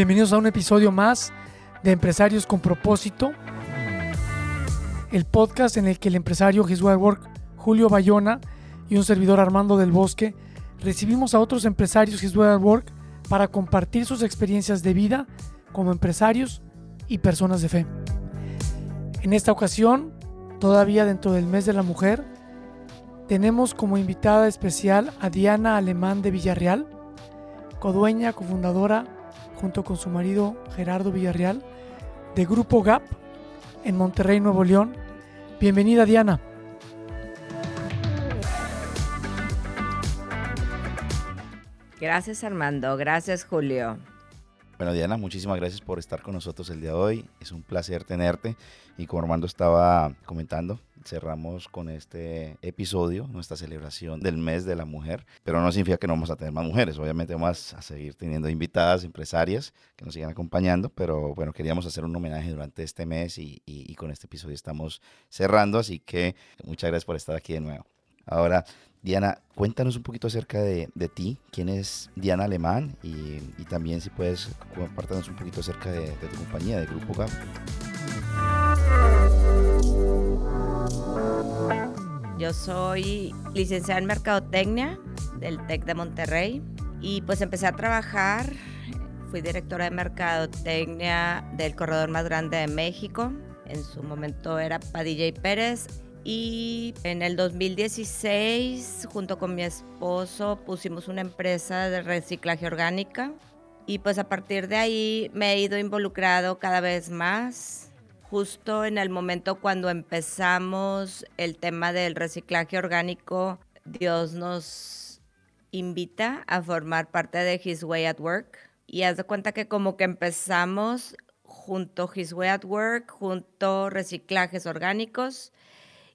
Bienvenidos a un episodio más de Empresarios con propósito, el podcast en el que el empresario His Work, Julio Bayona y un servidor Armando del Bosque recibimos a otros empresarios His Work para compartir sus experiencias de vida como empresarios y personas de fe. En esta ocasión, todavía dentro del mes de la mujer, tenemos como invitada especial a Diana Alemán de Villarreal, codueña, cofundadora junto con su marido Gerardo Villarreal, de Grupo GAP en Monterrey, Nuevo León. Bienvenida Diana. Gracias Armando, gracias Julio. Bueno Diana, muchísimas gracias por estar con nosotros el día de hoy. Es un placer tenerte y como Armando estaba comentando, cerramos con este episodio, nuestra celebración del mes de la mujer, pero no significa que no vamos a tener más mujeres, obviamente vamos a seguir teniendo invitadas, empresarias que nos sigan acompañando, pero bueno, queríamos hacer un homenaje durante este mes y, con este episodio estamos cerrando, así que muchas gracias por estar aquí de nuevo. Ahora, Diana, cuéntanos un poquito acerca de, ti, quién es Diana Alemán y, también si puedes compartirnos un poquito acerca de, de tu compañía, de Grupo GAP. Yo soy licenciada en Mercadotecnia del TEC de Monterrey y pues empecé a trabajar. Fui directora de Mercadotecnia del corredor más grande de México. En su momento era Padilla y Pérez. Y en el 2016, junto con mi esposo, pusimos una empresa de reciclaje orgánica. Y pues a partir de ahí me he ido involucrado cada vez más justo en el momento cuando empezamos el tema del reciclaje orgánico, Dios nos invita a formar parte de His Way at Work. Y haz de cuenta que como que empezamos junto His Way at Work, junto reciclajes orgánicos,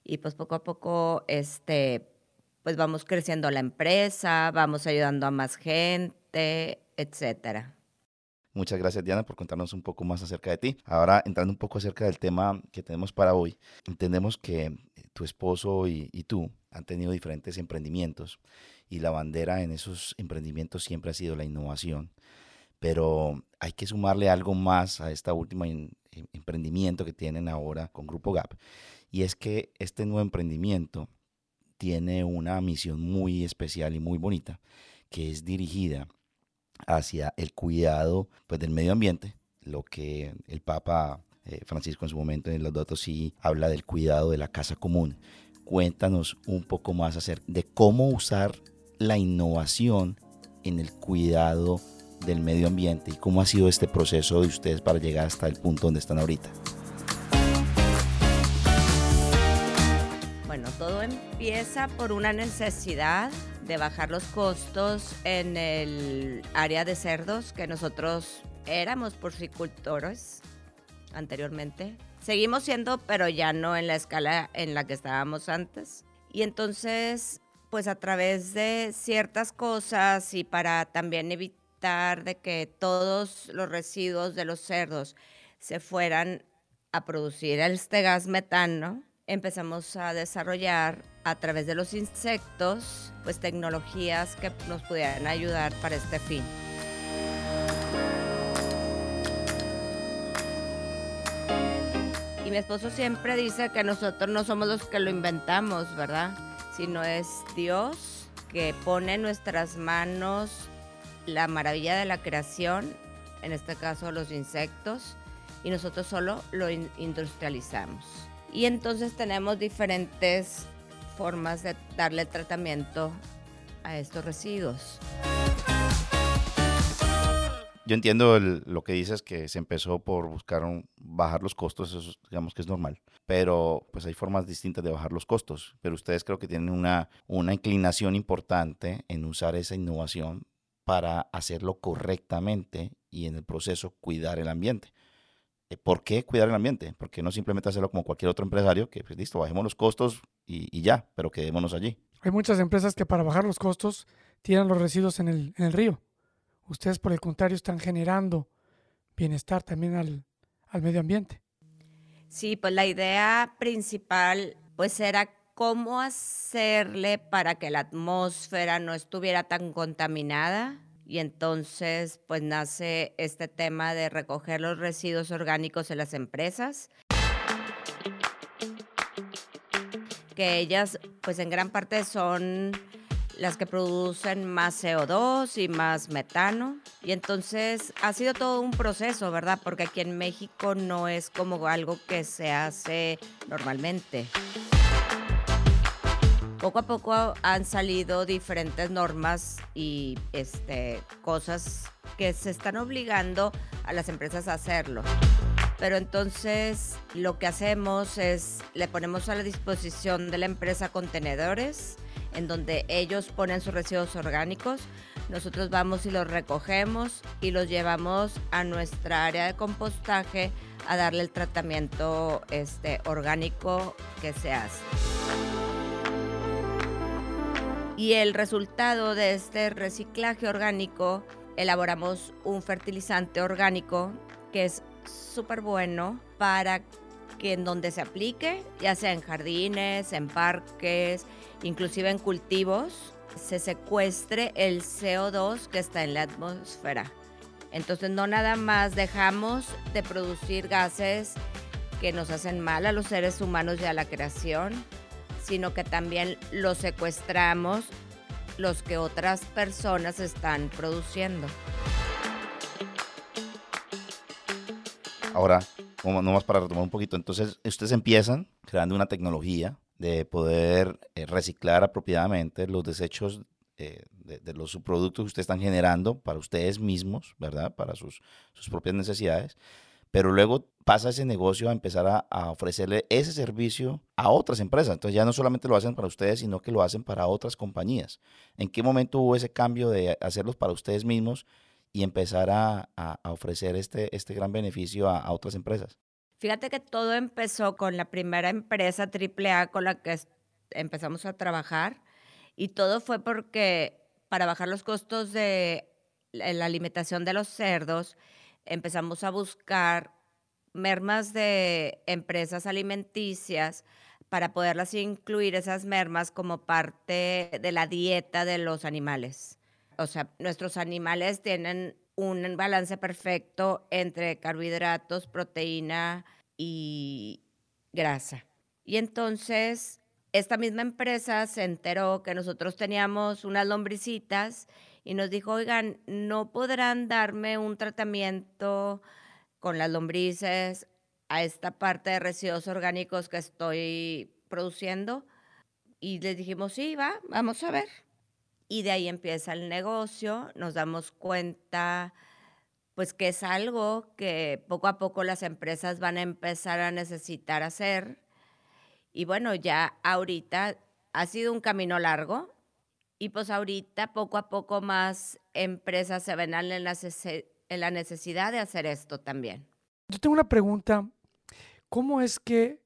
y pues poco a poco, este, pues vamos creciendo la empresa, vamos ayudando a más gente, etcétera. Muchas gracias Diana por contarnos un poco más acerca de ti. Ahora entrando un poco acerca del tema que tenemos para hoy, entendemos que tu esposo y, tú han tenido diferentes emprendimientos y la bandera en esos emprendimientos siempre ha sido la innovación, pero hay que sumarle algo más a esta última em, emprendimiento que tienen ahora con Grupo Gap y es que este nuevo emprendimiento tiene una misión muy especial y muy bonita que es dirigida hacia el cuidado pues, del medio ambiente, lo que el Papa eh, Francisco en su momento en los datos sí habla del cuidado de la casa común. Cuéntanos un poco más acerca de cómo usar la innovación en el cuidado del medio ambiente y cómo ha sido este proceso de ustedes para llegar hasta el punto donde están ahorita. Empieza por una necesidad de bajar los costos en el área de cerdos, que nosotros éramos porcicultores anteriormente. Seguimos siendo, pero ya no en la escala en la que estábamos antes. Y entonces, pues a través de ciertas cosas y para también evitar de que todos los residuos de los cerdos se fueran a producir este gas metano, empezamos a desarrollar a través de los insectos, pues tecnologías que nos pudieran ayudar para este fin. Y mi esposo siempre dice que nosotros no somos los que lo inventamos, ¿verdad? Sino es Dios que pone en nuestras manos la maravilla de la creación, en este caso los insectos, y nosotros solo lo industrializamos. Y entonces tenemos diferentes formas de darle tratamiento a estos residuos. Yo entiendo lo que dices, que se empezó por buscar bajar los costos, eso digamos que es normal, pero pues hay formas distintas de bajar los costos, pero ustedes creo que tienen una, una inclinación importante en usar esa innovación para hacerlo correctamente y en el proceso cuidar el ambiente. Eh, ¿Por qué cuidar el ambiente? Porque no simplemente hacerlo como cualquier otro empresario, que pues listo, bajemos los costos y, ya, pero quedémonos allí. Hay muchas empresas que para bajar los costos tiran los residuos en el, en el río. Ustedes, por el contrario, están generando bienestar también al, al medio ambiente. Sí, pues la idea principal pues era cómo hacerle para que la atmósfera no estuviera tan contaminada y entonces pues nace este tema de recoger los residuos orgánicos en las empresas que ellas pues en gran parte son las que producen más CO2 y más metano. Y entonces ha sido todo un proceso, ¿verdad? Porque aquí en México no es como algo que se hace normalmente. Poco a poco han salido diferentes normas y este, cosas que se están obligando a las empresas a hacerlo. Pero entonces lo que hacemos es le ponemos a la disposición de la empresa contenedores en donde ellos ponen sus residuos orgánicos. Nosotros vamos y los recogemos y los llevamos a nuestra área de compostaje a darle el tratamiento este, orgánico que se hace. Y el resultado de este reciclaje orgánico, elaboramos un fertilizante orgánico que es súper bueno para que en donde se aplique, ya sea en jardines, en parques, inclusive en cultivos, se secuestre el CO2 que está en la atmósfera. Entonces no nada más dejamos de producir gases que nos hacen mal a los seres humanos y a la creación, sino que también los secuestramos los que otras personas están produciendo. Ahora, nomás para retomar un poquito, entonces ustedes empiezan creando una tecnología de poder eh, reciclar apropiadamente los desechos eh, de, los subproductos que ustedes están generando para ustedes mismos, ¿verdad? Para sus, sus propias necesidades. Pero luego pasa ese negocio a empezar a, ofrecerle ese servicio a otras empresas. Entonces ya no solamente lo hacen para ustedes, sino que lo hacen para otras compañías. ¿En qué momento hubo ese cambio de hacerlos para ustedes mismos y empezar a, ofrecer este, este gran beneficio a, otras empresas? Fíjate que todo empezó con la primera empresa AAA con la que empezamos a trabajar y todo fue porque para bajar los costos de la alimentación de los cerdos, empezamos a buscar mermas de empresas alimenticias para poderlas incluir esas mermas como parte de la dieta de los animales o sea, nuestros animales tienen un balance perfecto entre carbohidratos, proteína y grasa. Y entonces esta misma empresa se enteró que nosotros teníamos unas lombricitas y nos dijo, oigan, ¿no podrán darme un tratamiento con las lombrices a esta parte de residuos orgánicos que estoy produciendo? Y les dijimos, sí, va, vamos a ver y de ahí empieza el negocio, nos damos cuenta pues que es algo que poco a poco las empresas van a empezar a necesitar hacer. Y bueno, ya ahorita ha sido un camino largo y pues ahorita poco a poco más empresas se ven en la, en la necesidad de hacer esto también. Yo tengo una pregunta. ¿Cómo es que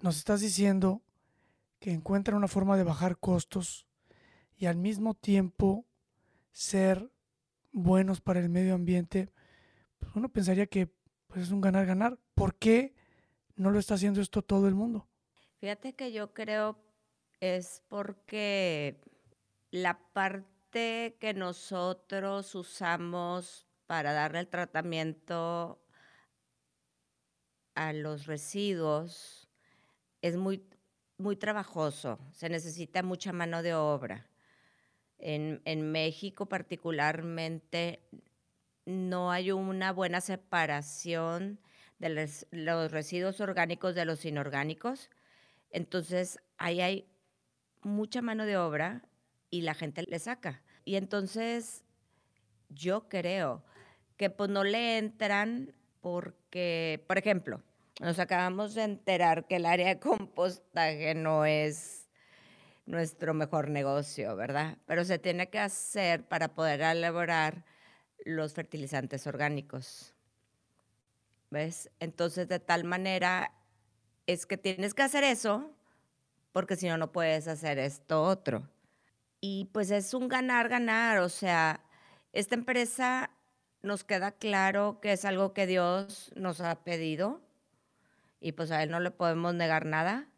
nos estás diciendo que encuentran una forma de bajar costos y al mismo tiempo ser buenos para el medio ambiente, pues uno pensaría que pues es un ganar-ganar. ¿Por qué no lo está haciendo esto todo el mundo? Fíjate que yo creo es porque la parte que nosotros usamos para darle el tratamiento a los residuos es muy, muy trabajoso, se necesita mucha mano de obra. En, México particularmente no hay una buena separación de los, residuos orgánicos de los inorgánicos. Entonces, ahí hay mucha mano de obra y la gente le saca. Y entonces, yo creo que pues no le entran porque, por ejemplo, nos acabamos de enterar que el área de compostaje no es nuestro mejor negocio, ¿verdad? Pero se tiene que hacer para poder elaborar los fertilizantes orgánicos. ¿Ves? Entonces, de tal manera es que tienes que hacer eso porque si no, no puedes hacer esto otro. Y pues es un ganar, ganar. O sea, esta empresa nos queda claro que es algo que Dios nos ha pedido y pues a Él no le podemos negar nada.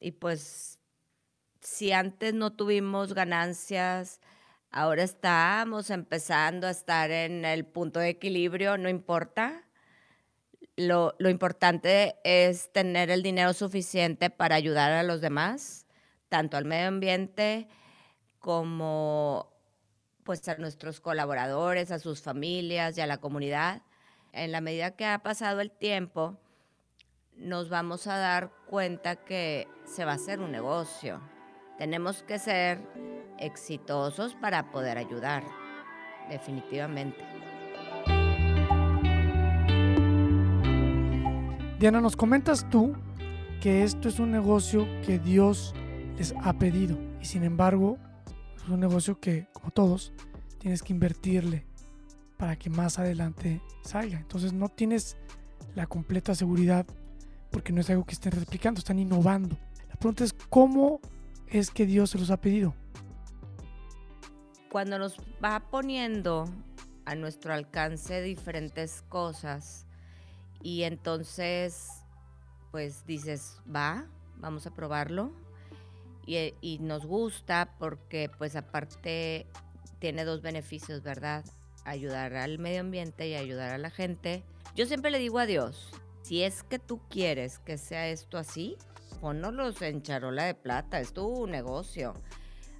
Y pues si antes no tuvimos ganancias, ahora estamos empezando a estar en el punto de equilibrio, no importa. Lo, lo, importante es tener el dinero suficiente para ayudar a los demás, tanto al medio ambiente como pues a nuestros colaboradores, a sus familias y a la comunidad. En la medida que ha pasado el tiempo, nos vamos a dar cuenta que se va a hacer un negocio. Tenemos que ser exitosos para poder ayudar, definitivamente. Diana, nos comentas tú que esto es un negocio que Dios les ha pedido y sin embargo es un negocio que, como todos, tienes que invertirle para que más adelante salga. Entonces no tienes la completa seguridad porque no es algo que estén replicando, están innovando. La pregunta es cómo es que Dios se los ha pedido. Cuando nos va poniendo a nuestro alcance diferentes cosas y entonces pues dices, va, vamos a probarlo y, y nos gusta porque pues aparte tiene dos beneficios, ¿verdad? Ayudar al medio ambiente y ayudar a la gente. Yo siempre le digo a Dios, si es que tú quieres que sea esto así, ponnos en charola de plata, es tu negocio.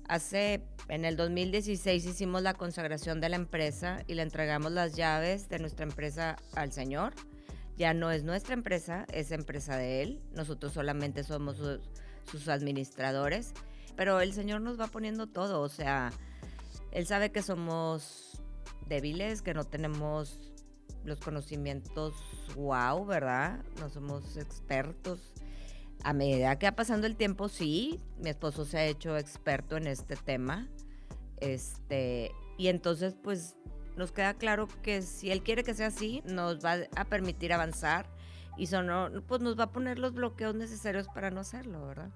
Hace, en el 2016 hicimos la consagración de la empresa y le entregamos las llaves de nuestra empresa al Señor. Ya no es nuestra empresa, es empresa de Él. Nosotros solamente somos sus administradores. Pero el Señor nos va poniendo todo, o sea, Él sabe que somos débiles, que no tenemos los conocimientos wow, ¿verdad? No somos expertos. A medida que va pasando el tiempo, sí, mi esposo se ha hecho experto en este tema. Este, y entonces, pues, nos queda claro que si él quiere que sea así, nos va a permitir avanzar y son, pues nos va a poner los bloqueos necesarios para no hacerlo, ¿verdad?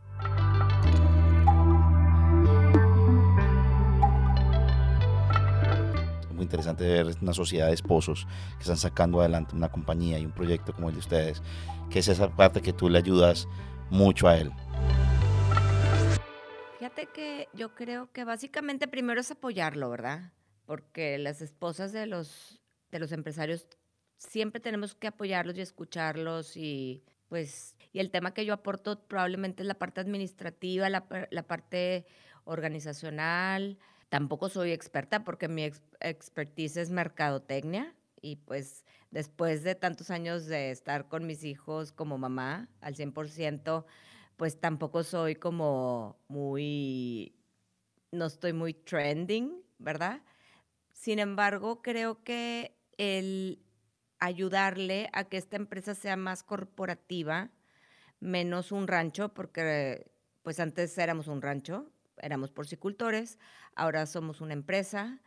muy interesante ver una sociedad de esposos que están sacando adelante una compañía y un proyecto como el de ustedes, que es esa parte que tú le ayudas mucho a él. Fíjate que yo creo que básicamente primero es apoyarlo, ¿verdad? Porque las esposas de los, de los empresarios siempre tenemos que apoyarlos y escucharlos y pues y el tema que yo aporto probablemente es la parte administrativa, la, la parte organizacional, Tampoco soy experta porque mi expertise es mercadotecnia y pues después de tantos años de estar con mis hijos como mamá al 100%, pues tampoco soy como muy, no estoy muy trending, ¿verdad? Sin embargo, creo que el ayudarle a que esta empresa sea más corporativa, menos un rancho, porque pues antes éramos un rancho, éramos porcicultores, ahora somos una empresa.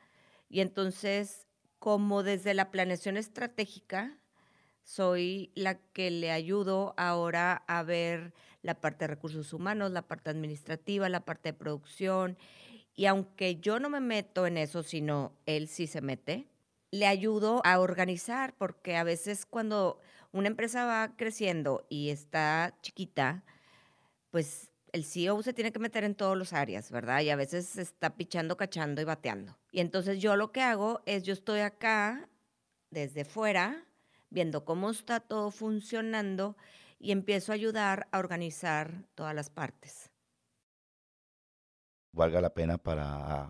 Y entonces, como desde la planeación estratégica, soy la que le ayudo ahora a ver la parte de recursos humanos, la parte administrativa, la parte de producción. Y aunque yo no me meto en eso, sino él sí se mete, le ayudo a organizar, porque a veces cuando una empresa va creciendo y está chiquita, pues el CEO se tiene que meter en todas las áreas, ¿verdad? Y a veces se está pichando, cachando y bateando. Y entonces yo lo que hago es, yo estoy acá desde fuera, viendo cómo está todo funcionando y empiezo a ayudar a organizar todas las partes. Valga la pena para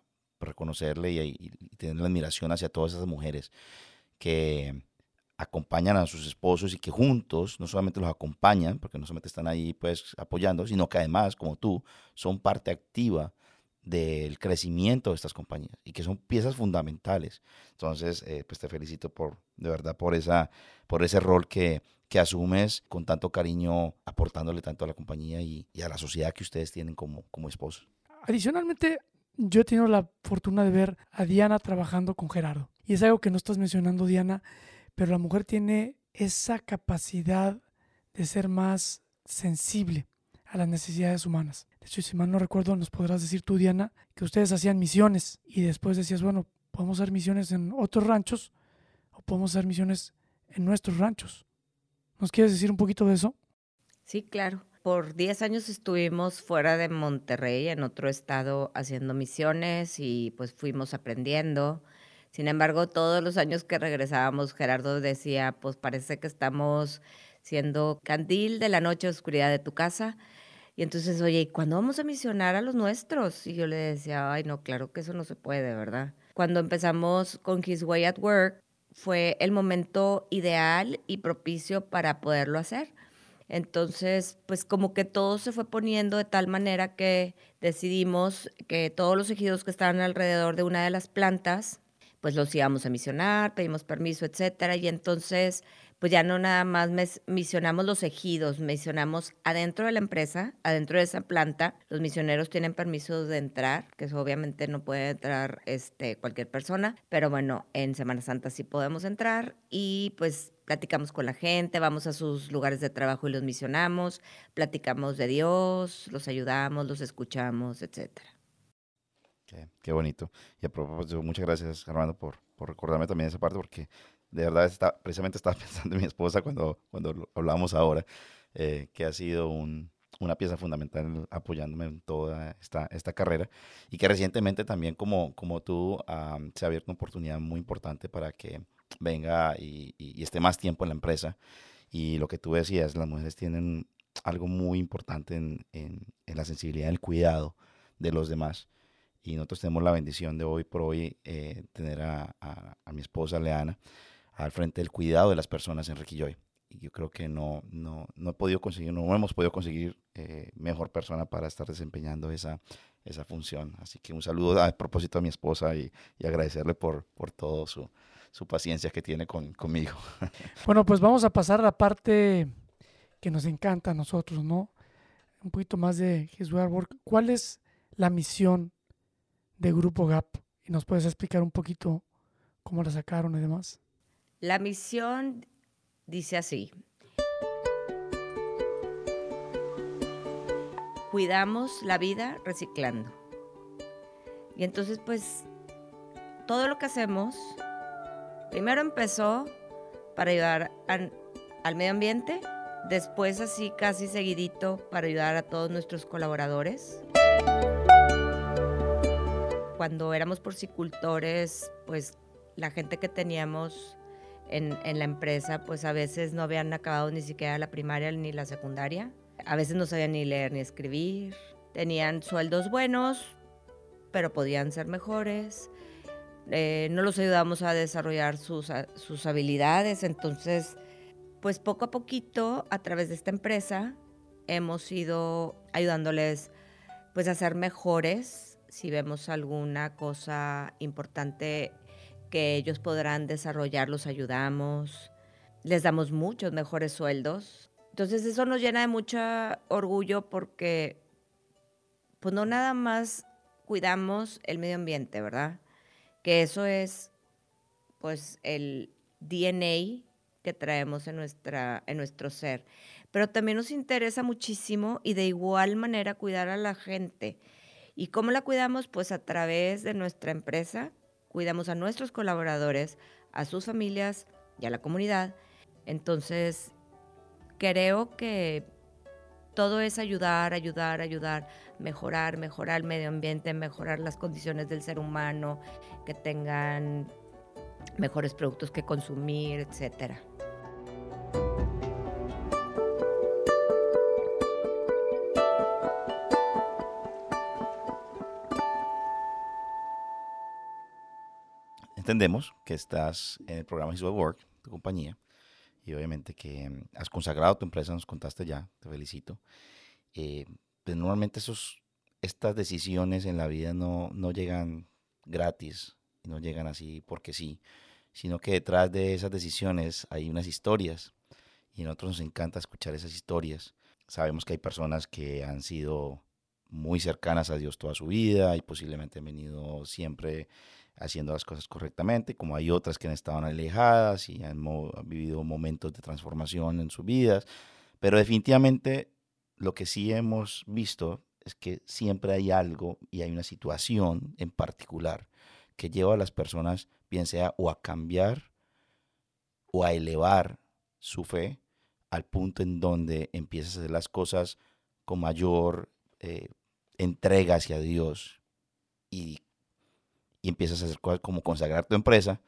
reconocerle y, tener la admiración hacia todas esas mujeres que acompañan a sus esposos y que juntos no solamente los acompañan, porque no solamente están ahí pues apoyando, sino que además, como tú, son parte activa del crecimiento de estas compañías y que son piezas fundamentales. Entonces, eh, pues te felicito por, de verdad, por, esa, por ese rol que, que asumes con tanto cariño, aportándole tanto a la compañía y, y, a la sociedad que ustedes tienen como, como esposos. Adicionalmente, yo he tenido la fortuna de ver a Diana trabajando con Gerardo. Y es algo que no estás mencionando, Diana, pero la mujer tiene esa capacidad de ser más sensible a las necesidades humanas. De hecho, si mal no recuerdo, nos podrás decir tú, Diana, que ustedes hacían misiones y después decías, bueno, podemos hacer misiones en otros ranchos o podemos hacer misiones en nuestros ranchos. ¿Nos quieres decir un poquito de eso? Sí, claro. Por 10 años estuvimos fuera de Monterrey, en otro estado, haciendo misiones y pues fuimos aprendiendo. Sin embargo, todos los años que regresábamos, Gerardo decía, pues parece que estamos siendo candil de la noche oscuridad de tu casa. Y entonces, oye, ¿y cuándo vamos a misionar a los nuestros? Y yo le decía, ay, no, claro que eso no se puede, ¿verdad? Cuando empezamos con His Way at Work, fue el momento ideal y propicio para poderlo hacer. Entonces, pues como que todo se fue poniendo de tal manera que decidimos que todos los ejidos que estaban alrededor de una de las plantas, pues los íbamos a misionar, pedimos permiso, etcétera. Y entonces pues ya no nada más misionamos los ejidos, misionamos adentro de la empresa, adentro de esa planta, los misioneros tienen permiso de entrar, que obviamente no puede entrar este, cualquier persona, pero bueno, en Semana Santa sí podemos entrar y pues platicamos con la gente, vamos a sus lugares de trabajo y los misionamos, platicamos de Dios, los ayudamos, los escuchamos, etcétera. Qué, bonito. Y a propósito, muchas gracias, Armando, por, por recordarme también esa parte, porque de verdad, está, precisamente estaba pensando en mi esposa cuando, cuando hablábamos ahora, eh, que ha sido un, una pieza fundamental apoyándome en toda esta, esta carrera y que recientemente también como, como tú se ha abierto una oportunidad muy importante para que venga y, y, esté más tiempo en la empresa. Y lo que tú decías, las mujeres tienen algo muy importante en, en, en la sensibilidad, en el cuidado de los demás. Y nosotros tenemos la bendición de hoy por hoy eh, tener a, a, a mi esposa Leana al frente del cuidado de las personas en Requilloy. Y yo creo que no, no, no he podido conseguir, no hemos podido conseguir eh, mejor persona para estar desempeñando esa, esa función. Así que un saludo a propósito a mi esposa y, y agradecerle por, por todo su, su paciencia que tiene con, conmigo. Bueno, pues vamos a pasar a la parte que nos encanta a nosotros, ¿no? Un poquito más de His Work. ¿Cuál es la misión de Grupo GAP? Y nos puedes explicar un poquito cómo la sacaron y demás. La misión dice así. Cuidamos la vida reciclando. Y entonces pues todo lo que hacemos, primero empezó para ayudar al medio ambiente, después así casi seguidito para ayudar a todos nuestros colaboradores. Cuando éramos porcicultores, pues la gente que teníamos en, la empresa, pues a veces no habían acabado ni siquiera la primaria ni la secundaria. A veces no sabían ni leer ni escribir. Tenían sueldos buenos, pero podían ser mejores. Eh, no los ayudamos a desarrollar sus, sus habilidades. Entonces, pues poco a poquito, a través de esta empresa, hemos ido ayudándoles pues a ser mejores. Si vemos alguna cosa importante que ellos podrán desarrollar, los ayudamos, les damos muchos mejores sueldos. Entonces eso nos llena de mucho orgullo porque pues no nada más cuidamos el medio ambiente, ¿verdad? Que eso es pues el DNA que traemos en, nuestra, en nuestro ser. Pero también nos interesa muchísimo y de igual manera cuidar a la gente. ¿Y cómo la cuidamos? Pues a través de nuestra empresa, cuidamos a nuestros colaboradores, a sus familias y a la comunidad. Entonces, creo que todo es ayudar, ayudar, ayudar, mejorar, mejorar el medio ambiente, mejorar las condiciones del ser humano, que tengan mejores productos que consumir, etcétera. entendemos que estás en el programa His Work, tu compañía, y obviamente que has consagrado tu empresa, nos contaste ya, te felicito. Eh, pues normalmente esos, estas decisiones en la vida no, no llegan gratis, no llegan así porque sí, sino que detrás de esas decisiones hay unas historias y a nosotros nos encanta escuchar esas historias. Sabemos que hay personas que han sido muy cercanas a Dios toda su vida y posiblemente han venido siempre haciendo las cosas correctamente, como hay otras que han estado alejadas y han, han vivido momentos de transformación en sus vidas, pero definitivamente lo que sí hemos visto es que siempre hay algo y hay una situación en particular que lleva a las personas, bien sea o a cambiar o a elevar su fe al punto en donde empiezas a hacer las cosas con mayor eh, entrega hacia Dios y, y, empiezas a hacer cosas como consagrar tu empresa,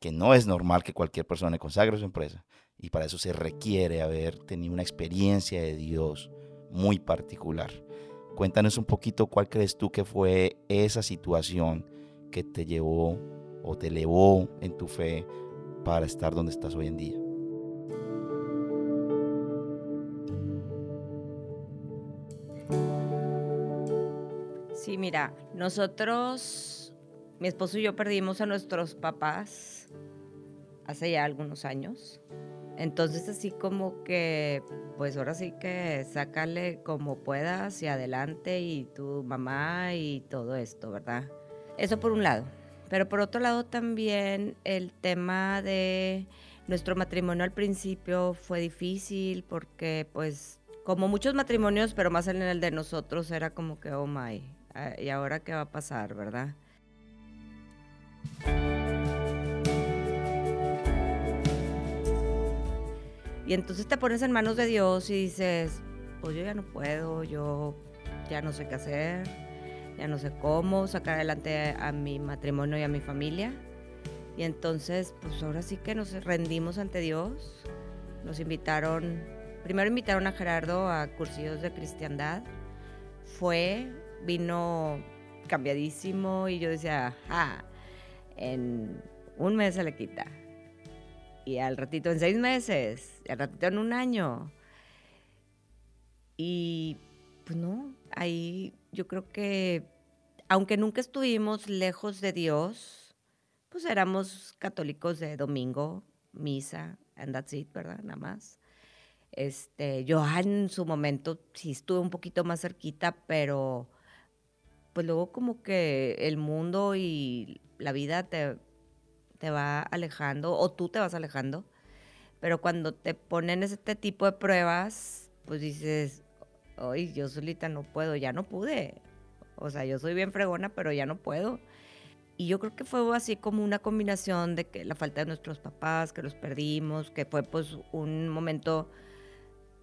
que no es normal que cualquier persona consagre su empresa y para eso se requiere haber tenido una experiencia de Dios muy particular. Cuéntanos un poquito cuál crees tú que fue esa situación que te llevó o te elevó en tu fe para estar donde estás hoy en día. Sí, mira, nosotros, mi esposo y yo perdimos a nuestros papás hace ya algunos años. Entonces así como que, pues ahora sí que sácale como puedas y adelante y tu mamá y todo esto, ¿verdad? Eso por un lado. Pero por otro lado también el tema de nuestro matrimonio al principio fue difícil porque pues como muchos matrimonios, pero más en el de nosotros era como que, oh my, ah, ¿y ahora qué va a pasar, verdad? Y entonces te pones en manos de Dios y dices, pues yo ya no puedo, yo ya no sé qué hacer, ya no sé cómo sacar adelante a mi matrimonio y a mi familia. Y entonces, pues ahora sí que nos rendimos ante Dios. Nos invitaron, primero invitaron a Gerardo a cursillos de cristiandad. Fue, vino cambiadísimo y yo decía, ah, en un mes se le quita y al ratito en seis meses, al ratito en un año. Y pues no, ahí yo creo que, aunque nunca estuvimos lejos de Dios, pues éramos católicos de domingo, misa, and that's it, ¿verdad? Nada más. Este, yo en su momento sí estuve un poquito más cerquita, pero pues luego como que el mundo y la vida te te va alejando o tú te vas alejando. Pero cuando te ponen este tipo de pruebas, pues dices, hoy yo solita no puedo, ya no pude. O sea, yo soy bien fregona, pero ya no puedo. Y yo creo que fue así como una combinación de que la falta de nuestros papás, que los perdimos, que fue pues un momento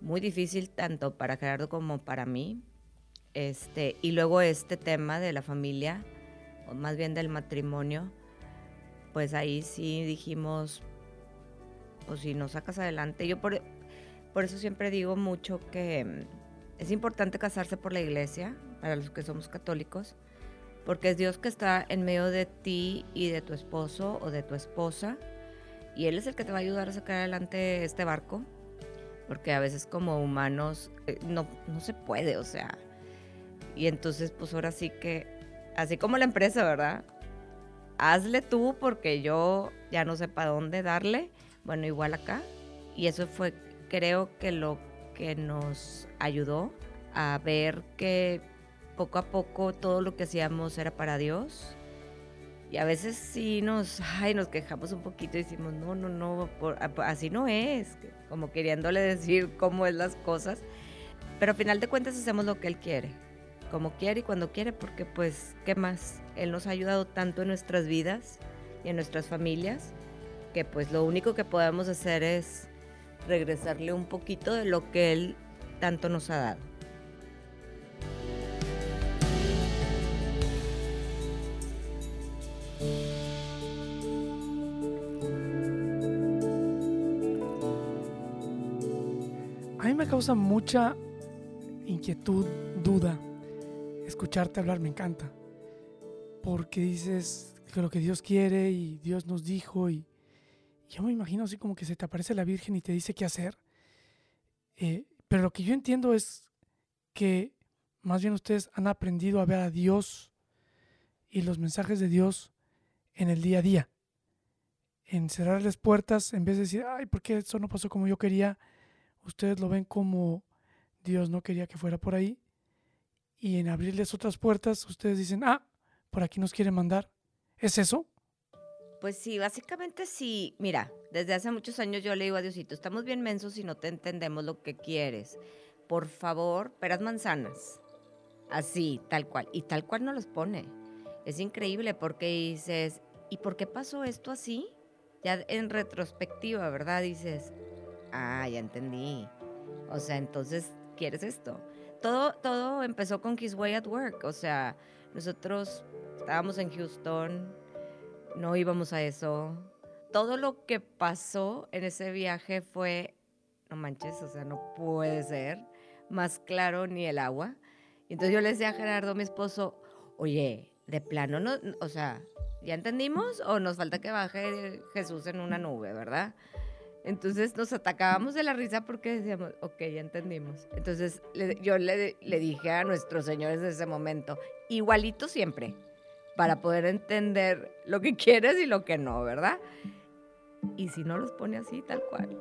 muy difícil tanto para Gerardo como para mí. Este, y luego este tema de la familia, o más bien del matrimonio, pues ahí sí dijimos, pues si nos sacas adelante. Yo por, por eso siempre digo mucho que mm, es importante casarse por la iglesia, para los que somos católicos, porque es Dios que está en medio de ti y de tu esposo o de tu esposa, y Él es el que te va a ayudar a sacar adelante este barco, porque a veces como humanos eh, no, no se puede, o sea, y entonces pues ahora sí que, así como la empresa, ¿verdad? Hazle tú porque yo ya no sé para dónde darle. Bueno, igual acá. Y eso fue, creo que lo que nos ayudó a ver que poco a poco todo lo que hacíamos era para Dios. Y a veces sí nos, ay, nos quejamos un poquito y decimos, no, no, no, así no es, como queriéndole decir cómo es las cosas. Pero al final de cuentas hacemos lo que Él quiere como quiere y cuando quiere, porque pues, ¿qué más? Él nos ha ayudado tanto en nuestras vidas y en nuestras familias, que pues lo único que podemos hacer es regresarle un poquito de lo que Él tanto nos ha dado. A mí me causa mucha inquietud, duda escucharte hablar me encanta. Porque dices que lo que Dios quiere y Dios nos dijo y yo me imagino así como que se te aparece la Virgen y te dice qué hacer. Eh, pero lo que yo entiendo es que Más bien ustedes han aprendido a ver a Dios y los mensajes de Dios en el día a día. En cerrarles puertas, en vez de decir, ay, ¿por qué esto no pasó como yo quería? Ustedes lo ven como Dios no quería que fuera por ahí. Y en abrirles otras puertas, ustedes dicen, ah, por aquí nos quieren mandar. ¿Es eso? Pues sí, básicamente sí. Mira, desde hace muchos años yo le digo a Diosito, estamos bien mensos y no te entendemos lo que quieres. Por favor, peras manzanas. Así, tal cual. Y tal cual no los pone. Es increíble porque dices, ¿y por qué pasó esto así? Ya en retrospectiva, ¿verdad? Dices, ah, ya entendí. O sea, entonces, ¿quieres esto? Todo, todo empezó con His Way at Work. O sea, nosotros estábamos en Houston, no íbamos a eso. Todo lo que pasó en ese viaje fue, no manches, o sea, no puede ser más claro ni el agua. Y entonces yo le decía a Gerardo, mi esposo, oye, de plano, no, o sea, ¿ya entendimos o nos falta que baje Jesús en una nube, verdad? Entonces nos atacábamos de la risa porque decíamos, ok, ya entendimos. Entonces yo le, dije a nuestros señores de ese momento, igualito siempre para poder entender lo que quieres y lo que no, ¿verdad? Y si no los pone así, tal cual.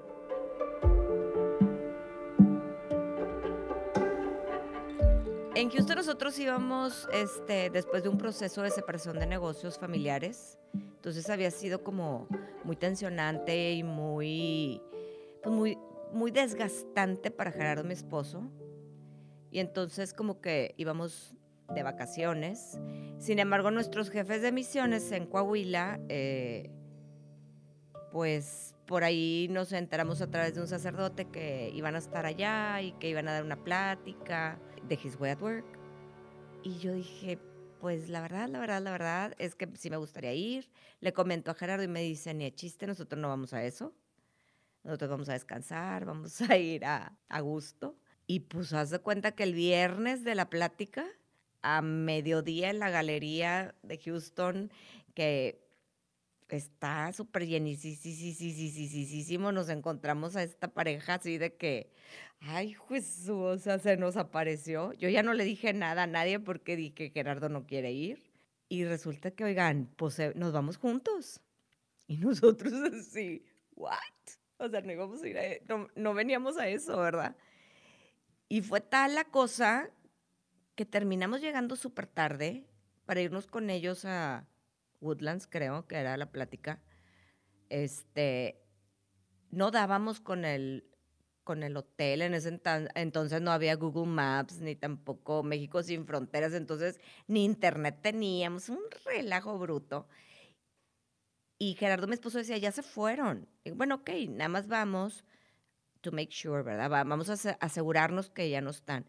En Houston nosotros íbamos este, después de un proceso de separación de negocios familiares. Entonces había sido como muy tensionante y muy, pues muy, muy desgastante para Gerardo, mi esposo. Y entonces como que íbamos de vacaciones. Sin embargo, nuestros jefes de misiones en Coahuila, eh, pues por ahí nos enteramos a través de un sacerdote que iban a estar allá y que iban a dar una plática de His Way at Work. Y yo dije, pues la verdad, la verdad, la verdad es que sí me gustaría ir. Le comento a Gerardo y me dice, ni a chiste, nosotros no vamos a eso. Nosotros vamos a descansar, vamos a ir a, a gusto. Y pues haz de cuenta que el viernes de la plática a mediodía en la galería de Houston, que está súper llenísimo, nos encontramos a esta pareja así de que, ay, Jesús, o sea, se nos apareció. Yo ya no le dije nada a nadie porque dije Gerardo no quiere ir. Y resulta que, oigan, pues eh, nos vamos juntos. Y nosotros así, ¿what? O sea, no íbamos a ir a, e, no, no veníamos a eso, ¿verdad? Y fue tal la cosa que terminamos llegando súper tarde para irnos con ellos a Woodlands, creo que era la plática. Este, no dábamos con el, con el hotel, en ese entonces no había Google Maps, ni tampoco México sin fronteras, entonces ni internet teníamos, un relajo bruto. Y Gerardo, mi esposo, decía, ya se fueron. bueno, ok, nada más vamos to make sure, ¿verdad? Vamos a asegurarnos que ya no están.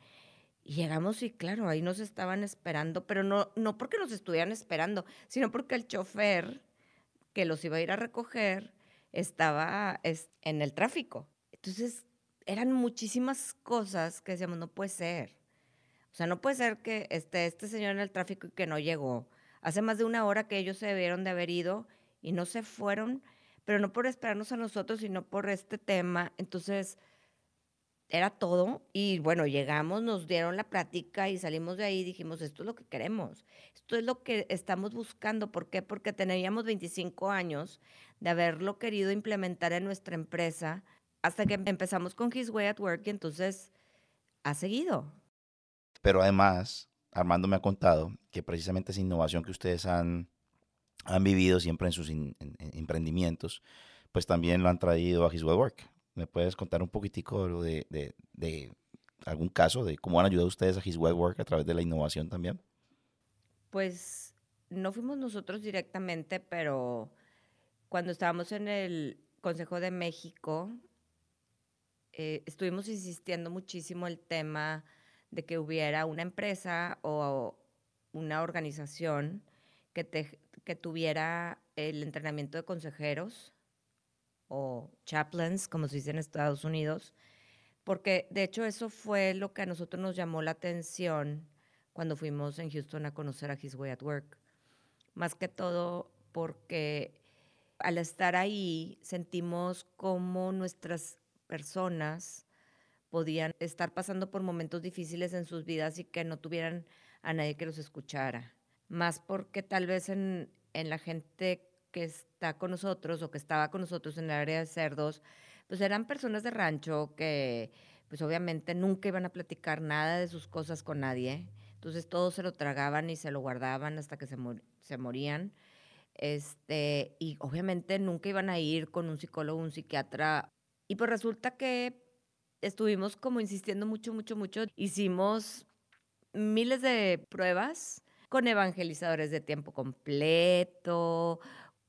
Y llegamos y claro, ahí nos estaban esperando, pero no, no porque nos estuvieran esperando, sino porque el chofer que los iba a ir a recoger estaba en el tráfico. Entonces, eran muchísimas cosas que decíamos, no puede ser. O sea, no puede ser que esté este señor en el tráfico y que no llegó. Hace más de una hora que ellos se debieron de haber ido y no se fueron, pero no por esperarnos a nosotros, sino por este tema. Entonces, era todo. Y bueno, llegamos, nos dieron la plática y salimos de ahí y dijimos, esto es lo que queremos, esto es lo que estamos buscando. ¿Por qué? Porque teníamos 25 años de haberlo querido implementar en nuestra empresa hasta que empezamos con His Way at Work y entonces ha seguido. Pero además, Armando me ha contado que precisamente esa innovación que ustedes han, han vivido siempre en sus emprendimientos, pues también lo han traído a His Way at Work. ¿Me puedes contar un poquitico de, de, de, algún caso de cómo han ayudado ustedes a His Web Work a través de la innovación también? Pues no fuimos nosotros directamente, pero cuando estábamos en el Consejo de México, eh, estuvimos insistiendo muchísimo el tema de que hubiera una empresa o una organización que, que tuviera el entrenamiento de consejeros o chaplains, como se dice en Estados Unidos, porque de hecho eso fue lo que a nosotros nos llamó la atención cuando fuimos en Houston a conocer a His Way at Work. Más que todo porque al estar ahí sentimos como nuestras personas podían estar pasando por momentos difíciles en sus vidas y que no tuvieran a nadie que los escuchara. Más porque tal vez en, en la gente que está con nosotros o que estaba con nosotros en el área de cerdos, pues eran personas de rancho que pues obviamente nunca iban a platicar nada de sus cosas con nadie. Entonces todos se lo tragaban y se lo guardaban hasta que se, se morían. Este, y obviamente nunca iban a ir con un psicólogo, un psiquiatra. Y pues resulta que estuvimos como insistiendo mucho, mucho, mucho. Hicimos miles de pruebas con evangelizadores de tiempo completo,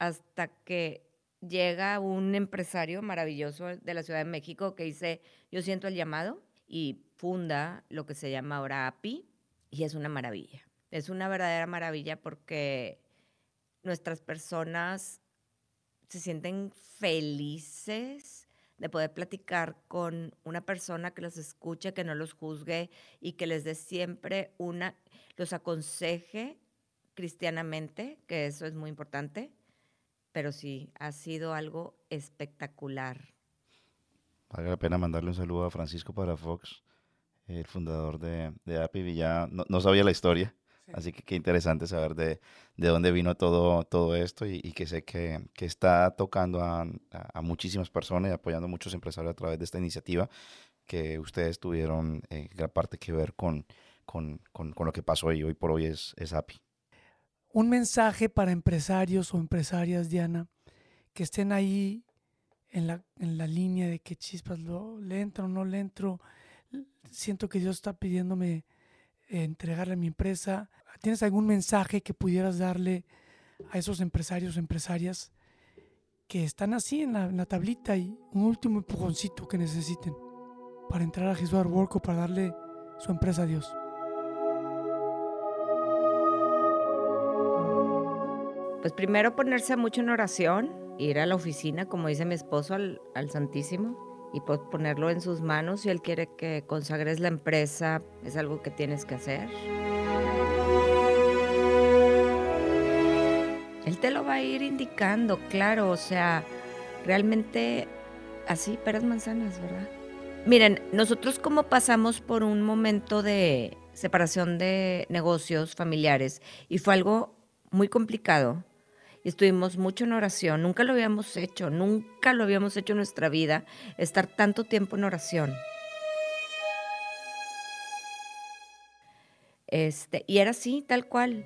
hasta que llega un empresario maravilloso de la Ciudad de México que dice, yo siento el llamado y funda lo que se llama ahora API y es una maravilla. Es una verdadera maravilla porque nuestras personas se sienten felices de poder platicar con una persona que los escuche, que no los juzgue y que les dé siempre una, los aconseje cristianamente, que eso es muy importante, pero sí, ha sido algo espectacular. Vale la pena mandarle un saludo a Francisco para Fox, el fundador de, de API, ya no, no sabía la historia, Así que qué interesante saber de, de dónde vino todo, todo esto y, que sé que, que está tocando a, a, muchísimas personas y apoyando a muchos empresarios a través de esta iniciativa que ustedes tuvieron eh, gran parte que ver con, con, con, con, lo que pasó y hoy por hoy es, es API. Un mensaje para empresarios o empresarias, Diana, que estén ahí en la, en la línea de que chispas, lo, le entro o no le entro. Siento que Dios está pidiéndome entregarle a mi empresa. ¿Tienes algún mensaje que pudieras darle a esos empresarios o empresarias que están así en la, tablita y un último empujoncito que necesiten para entrar a Jesús Work o para darle su empresa a Dios? Pues primero ponerse mucho en oración, ir a la oficina, como dice mi esposo, al, al Santísimo y pues ponerlo en sus manos. Si él quiere que consagres la empresa, es algo que tienes que hacer. Él te lo va a ir indicando, claro, o sea, realmente así, peras manzanas, ¿verdad? Miren, nosotros como pasamos por un momento de separación de negocios familiares y fue algo muy complicado, estuvimos mucho en oración. Nunca lo habíamos hecho, nunca lo habíamos hecho en nuestra vida, estar tanto tiempo en oración. Este, y era así, tal cual.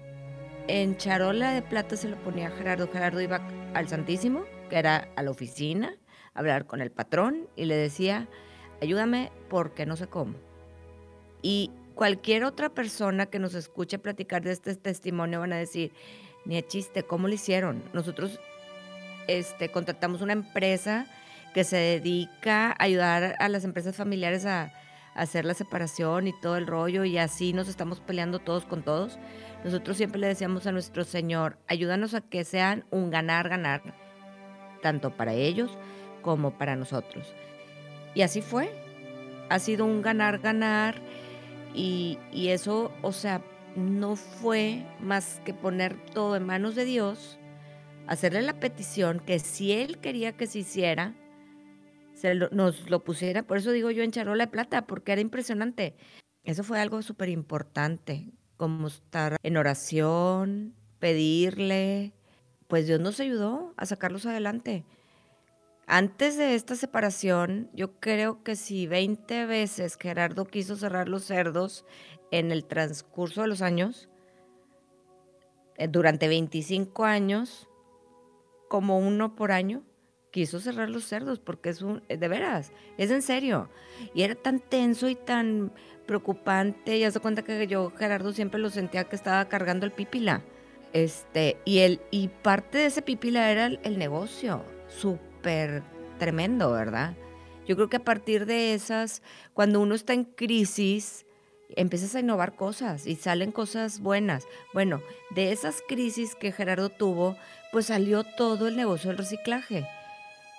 En charola de plata se lo ponía Gerardo. Gerardo iba al Santísimo, que era a la oficina, a hablar con el patrón y le decía, ayúdame porque no sé cómo. Y cualquier otra persona que nos escuche platicar de este testimonio van a decir, ni a chiste, ¿cómo lo hicieron? Nosotros este, contratamos una empresa que se dedica a ayudar a las empresas familiares a, hacer la separación y todo el rollo y así nos estamos peleando todos con todos. Nosotros siempre le decíamos a nuestro Señor, ayúdanos a que sean un ganar-ganar, tanto para ellos como para nosotros. Y así fue, ha sido un ganar-ganar y, y eso, o sea, no fue más que poner todo en manos de Dios, hacerle la petición que si Él quería que se hiciera, se nos lo pusiera. Por eso digo yo en charola de plata, porque era impresionante. Eso fue algo súper importante, como estar en oración, pedirle. Pues Dios nos ayudó a sacarlos adelante. Antes de esta separación, yo creo que si 20 veces Gerardo quiso cerrar los cerdos en el transcurso de los años, eh, durante 25 años, como uno por año, quiso cerrar los cerdos, porque es un, de veras, es en serio. Y era tan tenso y tan preocupante, ya se cuenta que yo, Gerardo, siempre lo sentía que estaba cargando el pipila. Este, y, el, y parte de ese pipila era el negocio, súper tremendo, ¿verdad? Yo creo que a partir de esas, cuando uno está en crisis, empiezas a innovar cosas y salen cosas buenas. Bueno, de esas crisis que Gerardo tuvo, pues salió todo el negocio del reciclaje.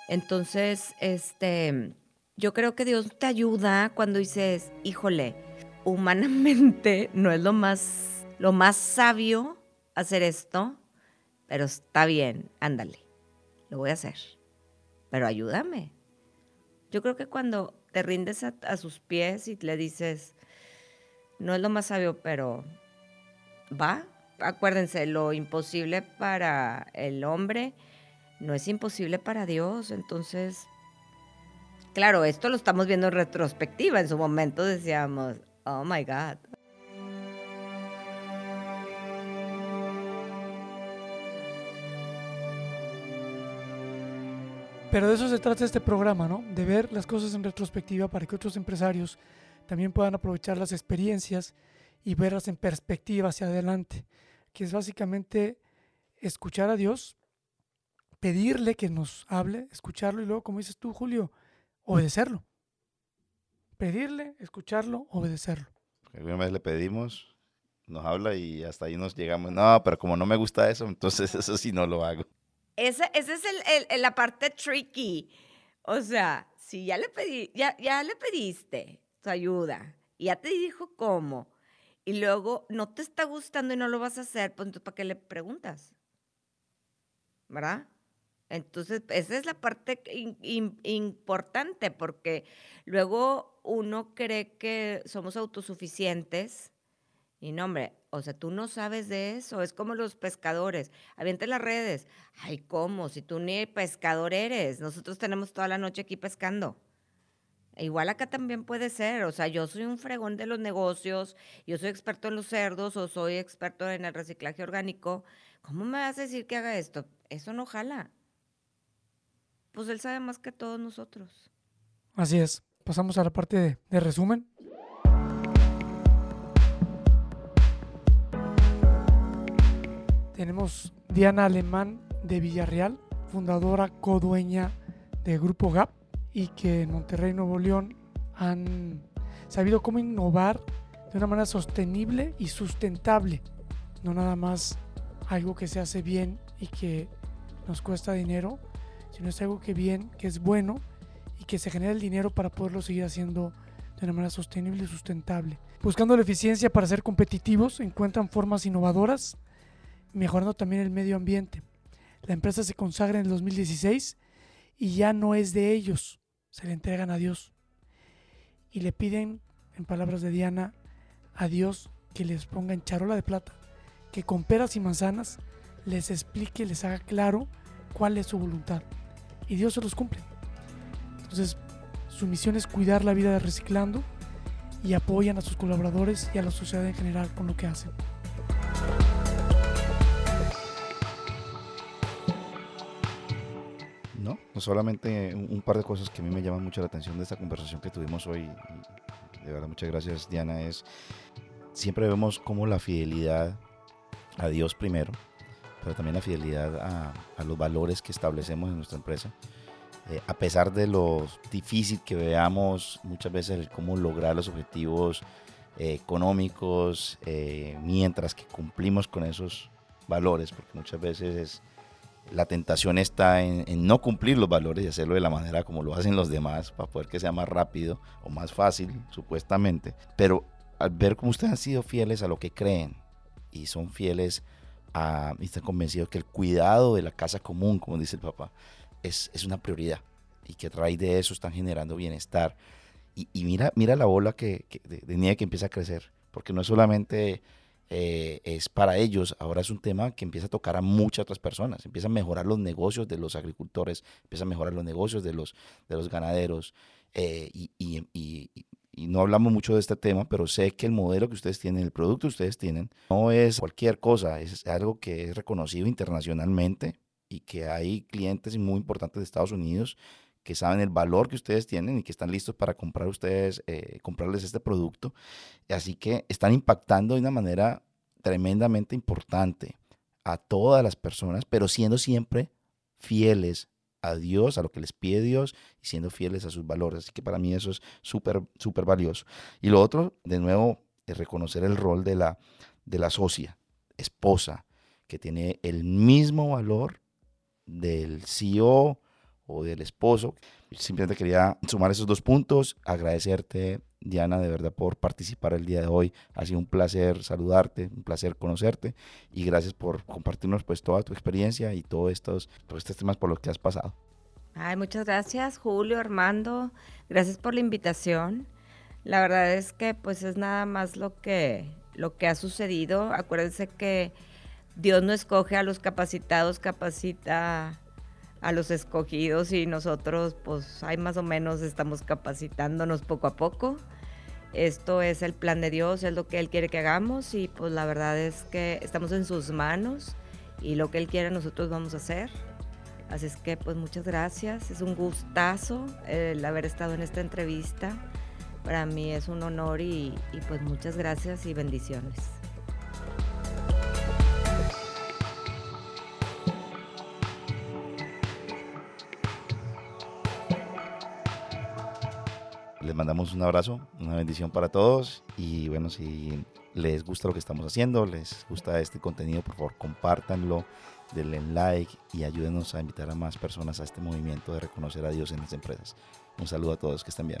Entonces, este, yo creo que Dios te ayuda cuando dices, híjole, humanamente no es lo más, lo más sabio hacer esto, pero está bien, ándale, lo voy a hacer. Pero ayúdame. Yo creo que cuando te rindes a, a sus pies y le dices, no es lo más sabio, pero va. Acuérdense, lo imposible para el hombre no es imposible para Dios. Entonces, claro, esto lo estamos viendo en retrospectiva. En su momento decíamos, oh my God. Pero de eso se trata este programa, ¿no? De ver las cosas en retrospectiva para que otros empresarios también puedan aprovechar las experiencias y verlas en perspectiva hacia adelante, que es básicamente escuchar a Dios, pedirle que nos hable, escucharlo y luego, como dices tú, Julio, obedecerlo. Pedirle, escucharlo, obedecerlo. Alguna vez le pedimos, nos habla y hasta ahí nos llegamos. No, pero como no me gusta eso, entonces eso sí no lo hago. Esa, esa es el, el- la parte tricky. O sea, si ya le, pedí, ya, ya le pediste su ayuda y ya te dijo cómo, y luego no te está gustando y no lo vas a hacer, pues entonces, ¿para qué le preguntas? ¿Verdad? Entonces, esa es la parte importante, porque luego uno cree que somos autosuficientes y no, hombre, o sea, tú no sabes de eso. Es como los pescadores. Avienta las redes. Ay, ¿cómo? Si tú ni pescador eres. Nosotros tenemos toda la noche aquí pescando. Igual acá también puede ser. O sea, yo soy un fregón de los negocios. Yo soy experto en los cerdos o soy experto en el reciclaje orgánico. ¿Cómo me vas a decir que haga esto? Eso no jala. Pues él sabe más que todos nosotros. Así es. Pasamos a la parte de, de resumen. Tenemos Diana Alemán de Villarreal, fundadora, codueña de Grupo GAP y que en Monterrey, Nuevo León han sabido cómo innovar de una manera sostenible y sustentable. No nada más algo que se hace bien y que nos cuesta dinero, sino es algo que bien, que es bueno y que se genera el dinero para poderlo seguir haciendo de una manera sostenible y sustentable. Buscando la eficiencia para ser competitivos, encuentran formas innovadoras, mejorando también el medio ambiente. La empresa se consagra en el 2016 y ya no es de ellos, se le entregan a Dios. Y le piden, en palabras de Diana, a Dios que les ponga en charola de plata, que con peras y manzanas les explique, les haga claro cuál es su voluntad. Y Dios se los cumple. Entonces, su misión es cuidar la vida de Reciclando y apoyan a sus colaboradores y a la sociedad en general con lo que hacen. Solamente un, par de cosas que a mí me llaman mucho la atención de esta conversación que tuvimos hoy. De verdad, muchas gracias, Diana. Es siempre vemos como la fidelidad a Dios primero, pero también la fidelidad a, a los valores que establecemos en nuestra empresa. Eh, a pesar de lo difícil que veamos muchas veces el cómo lograr los objetivos eh, económicos, eh, mientras que cumplimos con esos valores, porque muchas veces es, la tentación está en, en, no cumplir los valores y hacerlo de la manera como lo hacen los demás para poder que sea más rápido o más fácil, supuestamente. Pero al ver cómo ustedes han sido fieles a lo que creen y son fieles a, y están convencidos que el cuidado de la casa común, como dice el papá, es, es una prioridad y que a través de eso están generando bienestar. Y, y mira, mira la bola que, que de, de, nieve que empieza a crecer, porque no es solamente eh, es para ellos, ahora es un tema que empieza a tocar a muchas otras personas, empieza a mejorar los negocios de los agricultores, empieza a mejorar los negocios de los, de los ganaderos. Eh, y, y, y, y, no hablamos mucho de este tema, pero sé que el modelo que ustedes tienen, el producto que ustedes tienen, no es cualquier cosa, es algo que es reconocido internacionalmente y que hay clientes muy importantes de Estados Unidos que saben el valor que ustedes tienen y que están listos para comprar ustedes, eh, comprarles este producto. Así que están impactando de una manera tremendamente importante a todas las personas, pero siendo siempre fieles a Dios, a lo que les pide Dios y siendo fieles a sus valores. Así que para mí eso es súper, súper valioso. Y lo otro, de nuevo, es reconocer el rol de la, de la socia, esposa, que tiene el mismo valor del CEO o del esposo. Simplemente quería sumar esos dos puntos, agradecerte, Diana, de verdad por participar el día de hoy. Ha sido un placer saludarte, un placer conocerte y gracias por compartirnos pues toda tu experiencia y todos estos, todos estos temas por los que has pasado. Ay, muchas gracias, Julio, Armando. Gracias por la invitación. La verdad es que pues es nada más lo que lo que ha sucedido. Acuérdense que Dios no escoge a los capacitados, capacita a los escogidos y nosotros pues hay más o menos estamos capacitándonos poco a poco. Esto es el plan de Dios, es lo que Él quiere que hagamos y pues la verdad es que estamos en sus manos y lo que Él quiere nosotros vamos a hacer. Así es que pues muchas gracias, es un gustazo el haber estado en esta entrevista. Para mí es un honor y, y pues muchas gracias y bendiciones. Mandamos un abrazo, una bendición para todos y bueno, si les gusta lo que estamos haciendo, les gusta este contenido, por favor compártanlo, denle like y ayúdenos a invitar a más personas a este movimiento de reconocer a Dios en las empresas. Un saludo a todos, que estén bien.